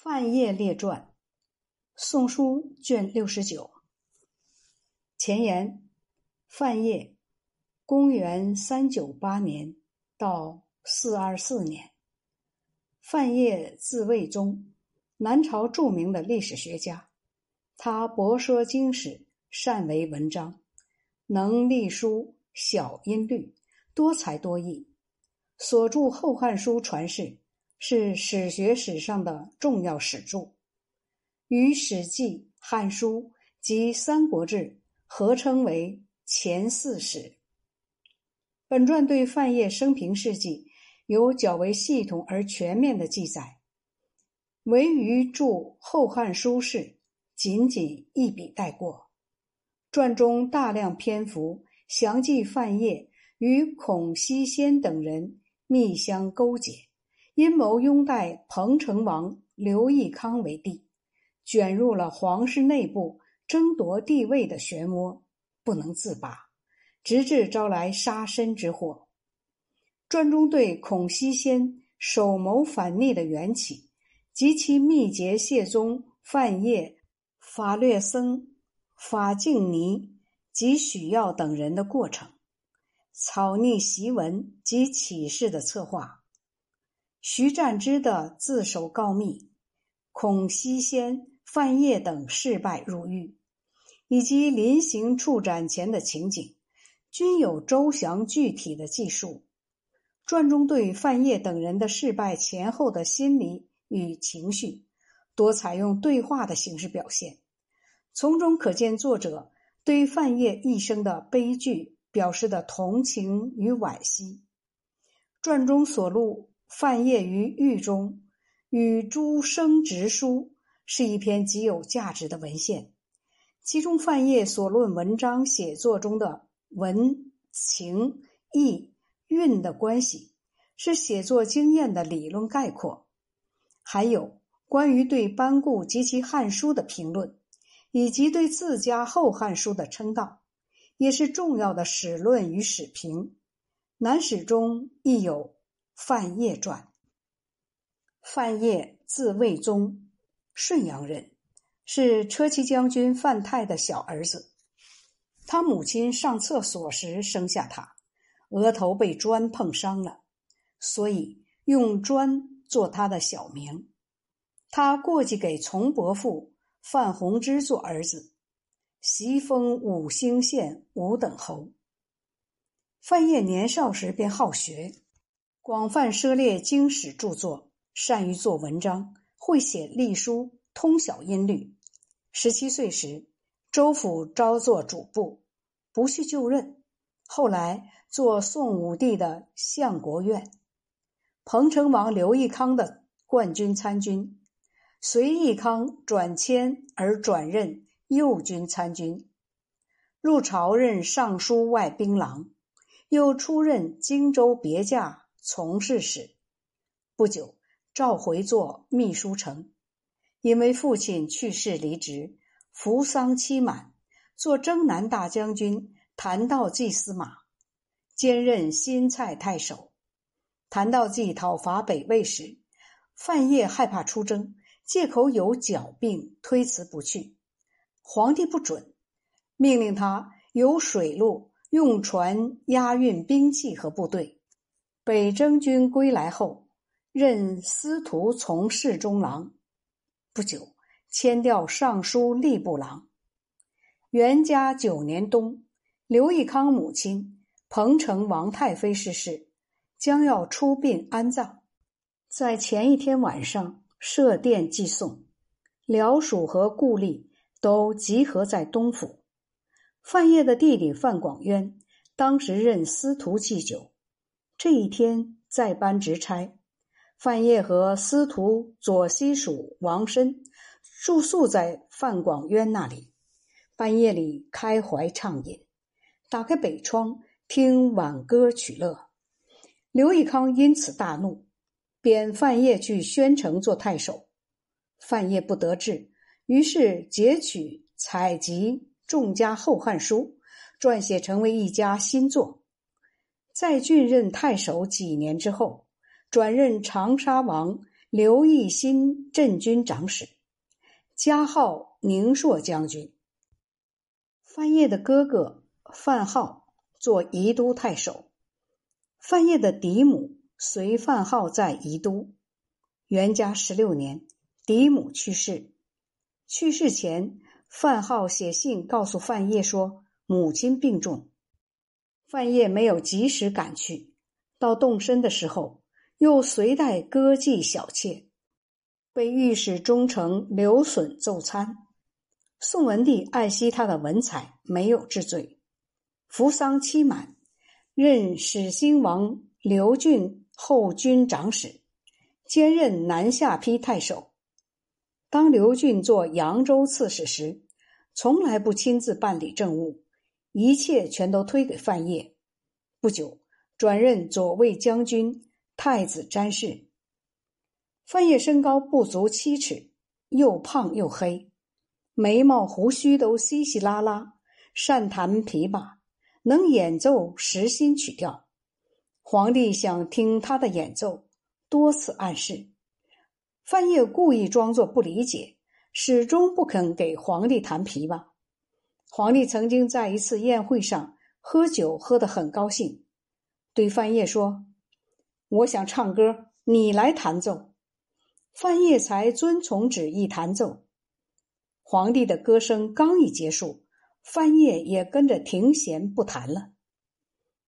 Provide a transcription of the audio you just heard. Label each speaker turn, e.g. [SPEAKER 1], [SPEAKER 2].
[SPEAKER 1] 范晔列传，《宋书》卷六十九。前言：范晔，公元三九八年到四二四年。范晔字卫宗，南朝著名的历史学家。他博说经史，善为文章，能隶书晓音律，多才多艺。所著《后汉书》传世。是史学史上的重要史著，与《史记》《汉书》及《三国志》合称为前四史。本传对范晔生平事迹有较为系统而全面的记载，唯余著《后汉书》事仅仅一笔带过。传中大量篇幅详记范晔与孔熙先等人密相勾结。阴谋拥戴彭城王刘义康为帝，卷入了皇室内部争夺帝位的漩涡，不能自拔，直至招来杀身之祸。传中对孔熙先首谋反逆的缘起，及其密结谢宗、范晔、法略僧、法净尼及许耀等人的过程，草拟檄文及启事的策划。徐占之的自首告密，孔熙先、范晔等事败入狱，以及临行处斩前的情景，均有周详具体的记述。传中对范晔等人的事败前后的心理与情绪，多采用对话的形式表现，从中可见作者对范晔一生的悲剧表示的同情与惋惜。传中所录。范晔于狱中与诸生直书是一篇极有价值的文献，其中范晔所论文章写作中的文情意韵的关系，是写作经验的理论概括；还有关于对班固及其《汉书》的评论，以及对自家《后汉书》的称道，也是重要的史论与史评。南史中亦有。范晔传。范晔字卫宗，顺阳人，是车骑将军范泰的小儿子。他母亲上厕所时生下他，额头被砖碰伤了，所以用砖做他的小名。他过继给从伯父范弘之做儿子，袭封武兴县五等侯。范晔年少时便好学。广泛涉猎经史著作，善于做文章，会写隶书，通晓音律。十七岁时，州府招做主簿，不去就任。后来做宋武帝的相国院，彭城王刘义康的冠军参军，随义康转迁而转任右军参军，入朝任尚书外兵郎，又出任荆州别驾。从事时，不久召回做秘书丞，因为父亲去世离职，服丧期满，做征南大将军、谭道济司马，兼任新蔡太守。谭道济讨伐北魏时，范晔害怕出征，借口有脚病，推辞不去。皇帝不准，命令他由水路用船押运兵器和部队。北征军归来后，任司徒从事中郎，不久迁调尚书吏部郎。元嘉九年冬，刘义康母亲彭城王太妃逝世，将要出殡安葬，在前一天晚上设殿祭送，辽属和故吏都集合在东府。范晔的弟弟范广渊当时任司徒祭酒。这一天在班值差，范晔和司徒左西蜀王申住宿在范广渊那里。半夜里开怀畅饮，打开北窗听挽歌取乐。刘义康因此大怒，贬范晔去宣城做太守。范晔不得志，于是截取采集众家《后汉书》，撰写成为一家新作。在郡任太守几年之后，转任长沙王刘义新镇军长史，加号宁朔将军。范晔的哥哥范浩做宜都太守，范晔的嫡母随范浩在宜都。元嘉十六年，嫡母去世。去世前，范浩写信告诉范晔说母亲病重。范晔没有及时赶去，到动身的时候。又随带歌妓小妾，被御史中丞刘损奏参。宋文帝爱惜他的文采，没有治罪。服丧期满，任始兴王刘俊后军长史，兼任南下邳太守。当刘俊做扬州刺史时，从来不亲自办理政务，一切全都推给范晔。不久，转任左卫将军。太子詹事范晔身高不足七尺，又胖又黑，眉毛胡须都稀稀拉拉，善弹琵琶，能演奏实心曲调。皇帝想听他的演奏，多次暗示。范晔故意装作不理解，始终不肯给皇帝弹琵琶。皇帝曾经在一次宴会上喝酒，喝得很高兴，对范晔说。我想唱歌，你来弹奏。范晔才遵从旨意弹奏。皇帝的歌声刚一结束，范晔也跟着停弦不弹了。